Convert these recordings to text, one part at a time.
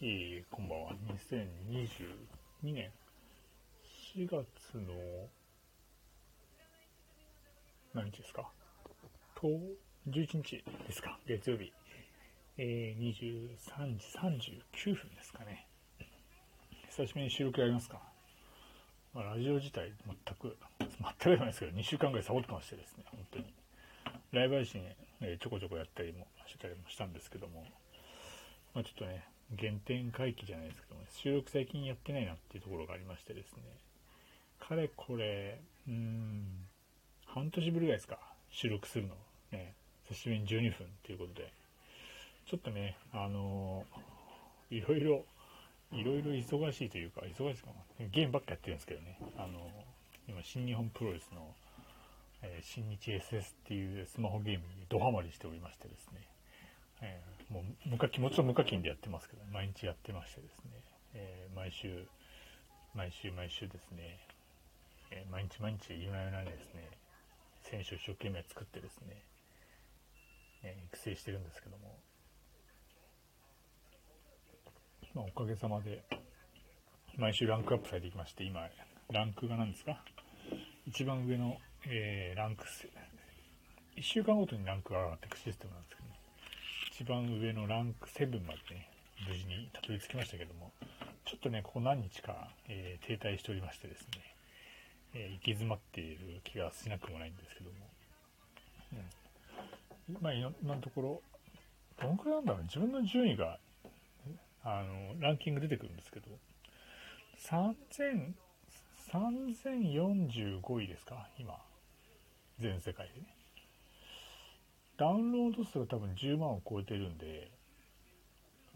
えー、こんばんは。2022年4月の何日ですか？と、11日ですか？月曜日。えー、23時39分ですかね。久しぶりに収録やりますか？まあ、ラジオ自体全く、全くじゃないですけど、2週間ぐらいサボってましてですね、本当に。ライブ配信、えー、ちょこちょこやったりもしてたりもしたんですけども、まあ、ちょっとね、原点回帰じゃないですけども、ね、収録最近やってないなっていうところがありましてですね、かれこれ、うーん、半年ぶりぐらいですか、収録するの。ね、久しぶりに12分っていうことで、ちょっとね、あのー、いろいろ、いろいろ忙しいというか、忙しいか。な。ゲームばっかやってるんですけどね、あのー、今、新日本プロレスの、えー、新日 SS っていうスマホゲームにドハマりしておりましてですね、えー、もう無課金、もちろん無課金でやってますけど、毎日やってましてですね、えー、毎週、毎週毎週ですね、えー、毎日毎日夜な夜なですね、選手を一生懸命作ってですね、え育成してるんですけども、まあ、おかげさまで、毎週ランクアップされてきまして、今、ランクが何ですか？一番上の、え、ランク、1週間ごとにランクが上がっていくシステムなんですけどね、一番上のランク7までね、無事にたどり着きましたけども、ちょっとね、ここ何日か、えー、停滞しておりましてですね、えー、行き詰まっている気がしなくもないんですけども、うん、まあ、今のところ、どのくらいなんだろう、自分の順位が、あの、ランキング出てくるんですけど、3000、3045位ですか、今、全世界でね。ダウンロード数が多分10万を超えてるんで、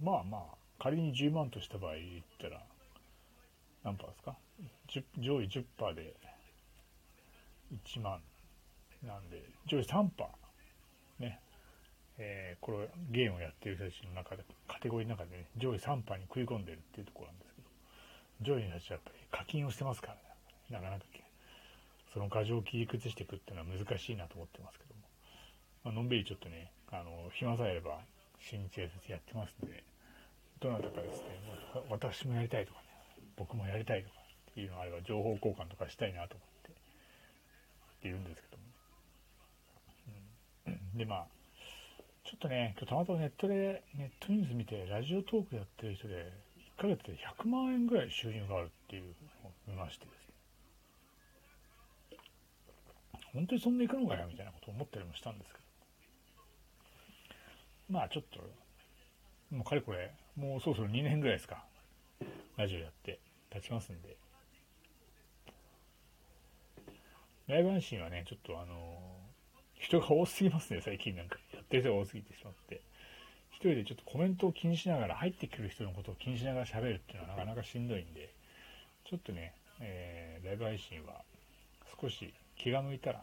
まあまあ、仮に10万とした場合言ったら、何パーですか？上位10パーで1万なんで、上位3パー、ね、えー、これゲームをやってる人たちの中で、カテゴリーの中でね、上位3パーに食い込んでるっていうところなんですけど、上位の人たちはやっぱり課金をしてますからね、なかなかその過剰を切り崩していくっていうのは難しいなと思ってますけども。まあのんびりちょっとね、あの、暇さえあれば、新日警察やってますんで、どなたかですね、私もやりたいとかね、僕もやりたいとかっていうのがあれば、情報交換とかしたいなと思っているんですけども。うん、で、まあ、ちょっとね、今日たまたまネットで、ネットニュース見て、ラジオトークやってる人で、1ヶ月で100万円ぐらい収入があるっていうのを見ましてですね。本当にそんないくのかよみたいなことを思ったりもしたんですけど。まあちょっと、もうかれこれ、もうそろそろ2年ぐらいですか。ラジオやって立ちますんで。ライブ配信はね、ちょっとあの人が多すぎますね、最近なんか。やってる人が多すぎてしまって。一人でちょっとコメントを気にしながら、入ってくる人のことを気にしながら喋るっていうのはなかなかしんどいんで、ちょっとね、えー、ライブ配信は少し気が向いたら、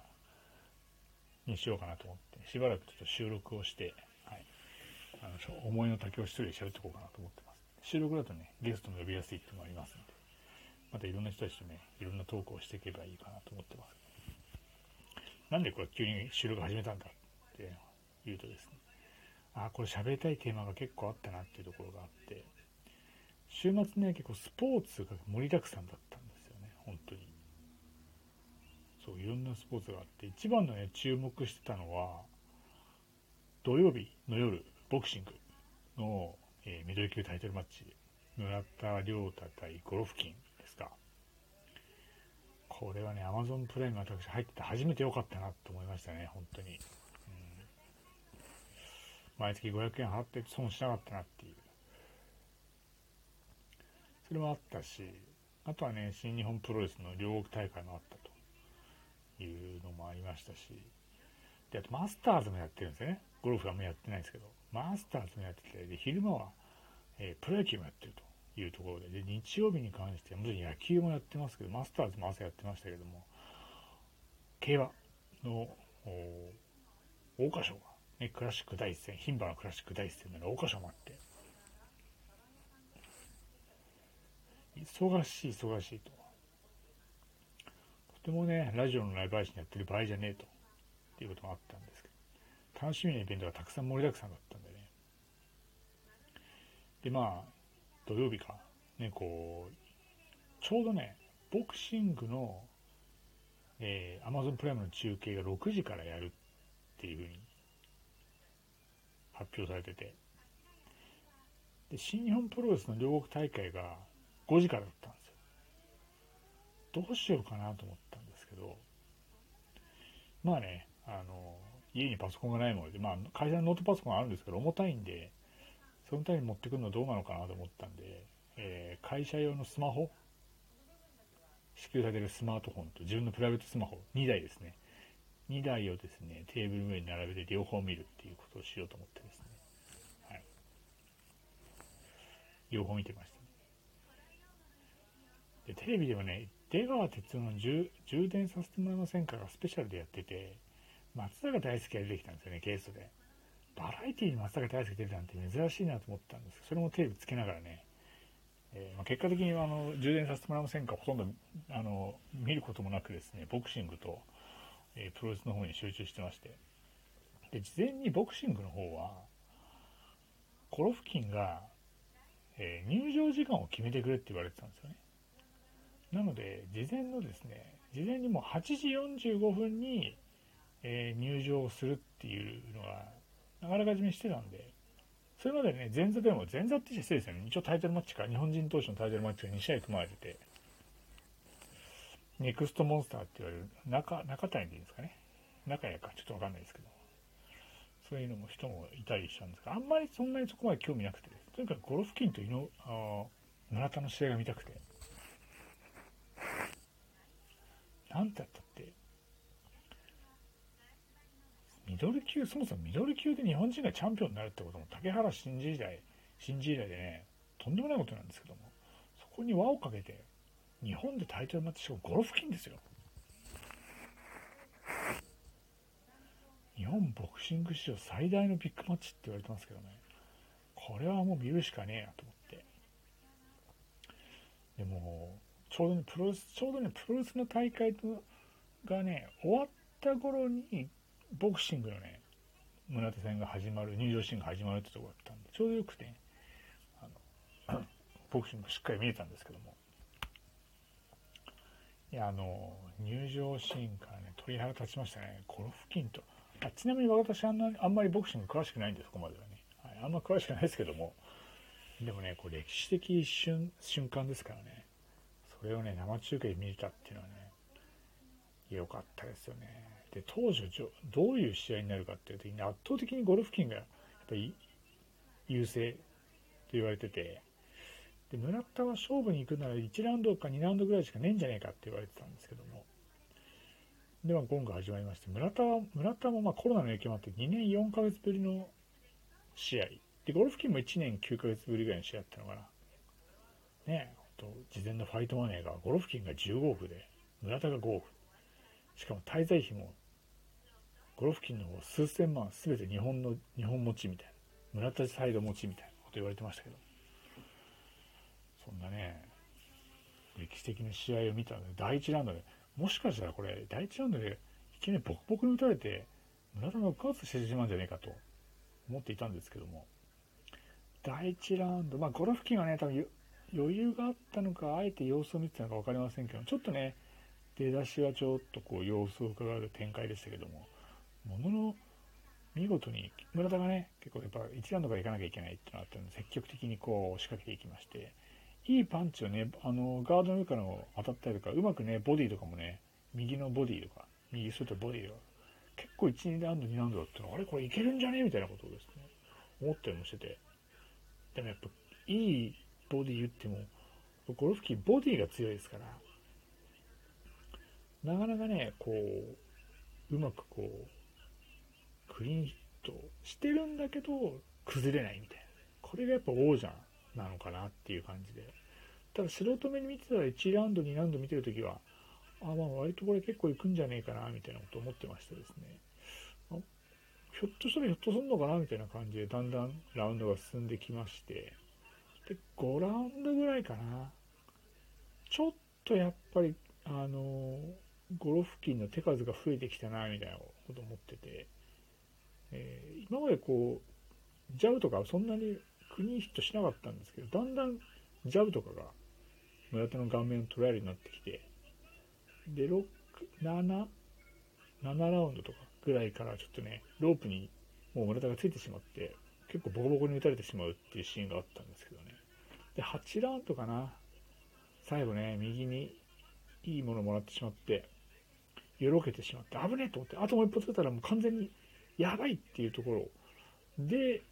にしようかなと思って、しばらくちょっと収録をして、あの思いの丈を一人で喋ってこうかなと思ってます。収録だとね、ゲストも呼びやすいっていうのもありますんで、またいろんな人たちとね、いろんなトークをしていけばいいかなと思ってます。なんでこれ急に収録始めたんだって言うとですね、あ、これ喋りたいテーマが結構あったなっていうところがあって、週末ね、結構スポーツが盛りだくさんだったんですよね、本当に。そう、いろんなスポーツがあって、一番のね、注目してたのは、土曜日の夜、ボクシングの、えー、ミドル級タイトルマッチ、村田亮太対ゴロフキンですか。これはね、Amazon プライム私入ってて初めて良かったなと思いましたね、本当に。うん、毎月500円払って損しなかったなっていう。それもあったし、あとはね、新日本プロレスの両国大会もあったというのもありましたし、で、あとマスターズもやってるんですよね。ゴルフはもうやってないですけど。マスターズもやってて、で、昼間は、えー、プロ野球もやってるというところで、で、日曜日に関しては、もちろん野球もやってますけど、マスターズも朝やってましたけども、競馬の、桜花賞が、ね、クラシック第一戦、牝馬のクラシック第一戦の桜花賞もあって、忙しい忙しいと。とてもね、ラジオのライブ配信やってる場合じゃねえと、っていうことがあったんですけど、楽しみなイベントがたくさん盛りだくさんだったんでね。で、まあ、土曜日か、ね、こう、ちょうどね、ボクシングの、えー、Amazon プライムの中継が6時からやるっていうふうに発表されてて、で、新日本プロレスの両国大会が5時からだったんですよ。どうしようかなと思ったんですけど、まあね、あの、家にパソコンがないもので、まあ、会社のノートパソコンあるんですけど、重たいんで、そのために持ってくるのはどうなのかなと思ったんで、えー、会社用のスマホ、支給されるスマートフォンと自分のプライベートスマホ、2台ですね。2台をですね、テーブル上に並べて両方見るっていうことをしようと思ってですね。はい。両方見てました、で、テレビではね、出川哲夫の充電させてもらえませんかがスペシャルでやってて、松坂大輔が出てきたんですよね、ゲストで。バラエティーに松坂大輔出てたなんて珍しいなと思ったんですけど、それもテレビつけながらね、えー、まあ、結果的にあの充電させてもらえませんかほとんどあの見ることもなくですね、ボクシングと、えー、プロレスの方に集中してまして。で、事前にボクシングの方は、コロフキンが、えー、入場時間を決めてくれって言われてたんですよね。なので、事前のですね、事前にもう8時45分に、えー、入場するっていうのが、なかなかじめしてたんで、それまでね、前座でも、前座って失礼ですよね。一応タイトルマッチか、日本人投手のタイトルマッチが2試合組まれてて、ネクストモンスターって言われる、中、中谷でいいんですかね。中谷か、ちょっとわかんないですけど。そういうのも人もいたりしたんですが、あんまりそんなにそこまで興味なくて、とにかくゴロフキンと井の、あ村田の試合が見たくて、なんてやったって、ミドル級、そもそもミドル級で日本人がチャンピオンになるってことも、竹原新時代、新時代でね、とんでもないことなんですけども、そこに輪をかけて、日本でタイトルマッチしかもゴロフキンですよ。日本ボクシング史上最大のビッグマッチって言われてますけどね、これはもう見るしかねえなと思って。でも、ちょうどね、プロレス、ちょうどね、プロレスの大会がね、終わった頃に、ボクシングのね、村田戦が始まる、入場シーンが始まるってとこだったんで、ちょうどよくて、ね、あの、ボクシングしっかり見れたんですけども、いや、あの、入場シーンからね、鳥肌立ちましたね。ゴロフキンと。あちなみに私あんな、あんまりボクシング詳しくないんです、ここまではね。はい、あんま詳しくないですけども。でもね、こう歴史的一瞬、瞬間ですからね。それをね、生中継で見れたっていうのはね、良かったですよね。で、当時、どういう試合になるかっていう時に、圧倒的にゴルフキンが、やっぱり優勢と言われてて、で、村田は勝負に行くなら1ラウンドか2ラウンドぐらいしかねえんじゃねえかって言われてたんですけども。で、まあ、ゴンが始まりまして、村田は、村田もまコロナの影響もあって2年4ヶ月ぶりの試合。で、ゴルフキンも1年9ヶ月ぶりぐらいの試合だったのかな。ねと、事前のファイトマネーが、ゴロフキンが15億で、村田が5億。しかも滞在費も、ゴロフキンの数千万すべて日本の、日本持ちみたいな。村田サイド持ちみたいなこと言われてましたけど。そんなね、歴史的な試合を見たので、第1ラウンドで、もしかしたらこれ、第1ラウンドでいきなりボコボコに打たれて、村田が爆発してしまうんじゃないかと思っていたんですけども、第1ラウンド、まあ、ゴロフキンはね、多分余裕があったのか、あえて様子を見てたのか分かりませんけど、ちょっとね、出だしはちょっとこう様子を伺う展開でしたけども、ものの見事に村田がね、結構やっぱ1ラウンドから行かなきゃいけないっていうのがあったので、積極的にこう仕掛けていきまして、いいパンチをね、あの、ガードの上から当たったりとか、うまくね、ボディとかもね、右のボディとか、右ストボディとか、結構1、2ラウンド、2ラウンドだったら、あれこれいけるんじゃねみたいなことをですね、思ったりもしてて。でもやっぱ、いいボディ言っても、ゴルフキーボディが強いですから、なかなかね、こう、うまくこう、クリーンヒットしてるんだけど、崩れないみたいな。これがやっぱ王者なのかなっていう感じで。ただ素人目に見てたら1ラウンド、2ラウンド見てるときは、あ、まあ割とこれ結構いくんじゃねえかな、みたいなこと思ってましてですね。ひょっとしたらひょっとすんのかなみたいな感じで、だんだんラウンドが進んできまして、で、5ラウンドぐらいかな。ちょっとやっぱり、あの、ゴロフキンの手数が増えてきたな、みたいなこと思ってて、えー、今までこう、ジャブとかそんなにクリーンヒットしなかったんですけど、だんだんジャブとかが村田の顔面を捉えるようになってきて、で、6、7、7ラウンドとかぐらいからちょっとね、ロープにもう村田がついてしまって、結構ボコボコに打たれてしまうっていうシーンがあったんですけどね。で、8ラウンドかな。最後ね、右にいいものもらってしまって、よろけてしまって、危ねえと思って、あともう一歩つけたらもう完全にやばいっていうところ。で、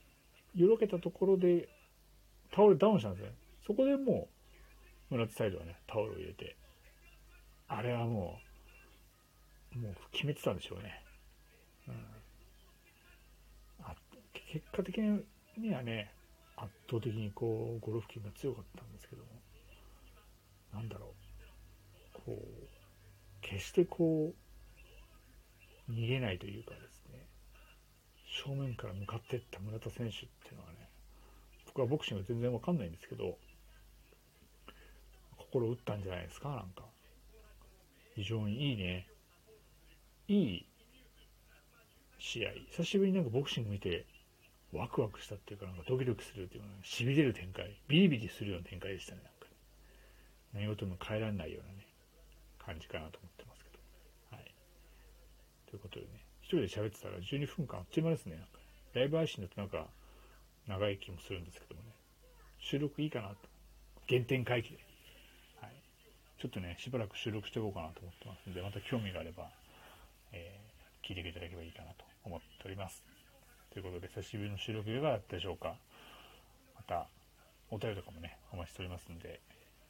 よろけたところで倒れダウンしたんですね。そこでもう、村津サイドはね、タオルを入れて、あれはもう、もう決めてたんでしょうね。うん、結果的にはね、圧倒的にこう、ゴロフキンが強かったんですけども、なんだろう、こう、決してこう、逃げないというかです、正面から向かっていった村田選手っていうのはね、僕はボクシング全然わかんないんですけど、心打ったんじゃないですか、なんか。非常にいいね。いい試合。久しぶりになんかボクシング見て、ワクワクしたっていうか、なんかドキドキするっていうか、しびれる展開、ビリビリするような展開でしたね、なんか。何事も変えられないようなね、感じかなと思ってますけど。はい。ということでね、人で喋ってたら12分間あっという間ですね、ライブ配信だとなんか、長い気もするんですけどもね、収録いいかなと。原点回帰で。はい。ちょっとね、しばらく収録していこうかなと思ってますんで、また興味があれば、えー、聞いていただければいいかなと思っております。ということで、久しぶりの収録いかがだったでしょうかまた、お便りとかもね、お待ちしておりますんで、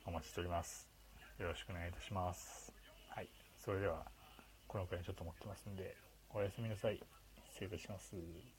お待ちしております。よろしくお願いいたします。はい。それでは、このくらいにちょっと思ってますんで、おやすみなさい。失礼いたします。